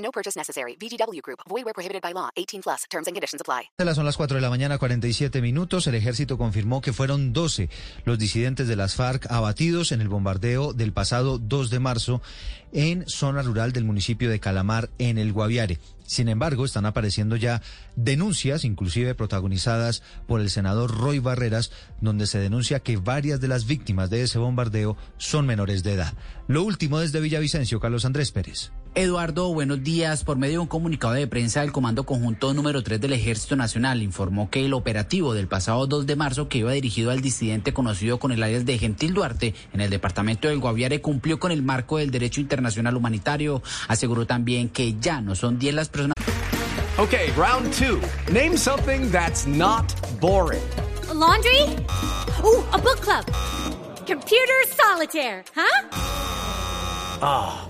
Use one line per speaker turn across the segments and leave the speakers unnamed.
No purchase necessary. VGW Group. Void where prohibited by law. 18 plus. Terms and conditions apply.
Son las 4 de la mañana, 47 minutos. El ejército confirmó que fueron 12 los disidentes de las FARC abatidos en el bombardeo del pasado 2 de marzo en zona rural del municipio de Calamar, en el Guaviare. Sin embargo, están apareciendo ya denuncias, inclusive protagonizadas por el senador Roy Barreras, donde se denuncia que varias de las víctimas de ese bombardeo son menores de edad. Lo último desde Villavicencio, Carlos Andrés Pérez.
Eduardo, buenos días. Por medio de un comunicado de prensa del Comando Conjunto número 3 del Ejército Nacional, informó que el operativo del pasado 2 de marzo, que iba dirigido al disidente conocido con el alias de Gentil Duarte en el departamento del Guaviare, cumplió con el marco del derecho internacional humanitario. Aseguró también que ya no son 10 las personas.
Okay, round two. Name something that's not boring.
A laundry? Ooh, a book club. Computer solitaire, huh?
Ah.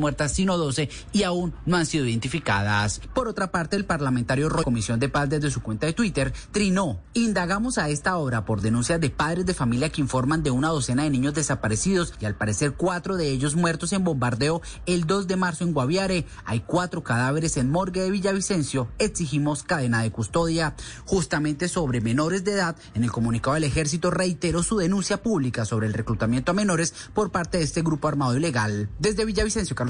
Muertas, sino 12, y aún no han sido identificadas. Por otra parte, el parlamentario Roy, Comisión de Paz desde su cuenta de Twitter, trinó. Indagamos a esta hora por denuncias de padres de familia que informan de una docena de niños desaparecidos y al parecer cuatro de ellos muertos en bombardeo el 2 de marzo en Guaviare. Hay cuatro cadáveres en morgue de Villavicencio. Exigimos cadena de custodia. Justamente sobre menores de edad, en el comunicado del ejército reiteró su denuncia pública sobre el reclutamiento a menores por parte de este grupo armado ilegal. Desde Villavicencio, Carlos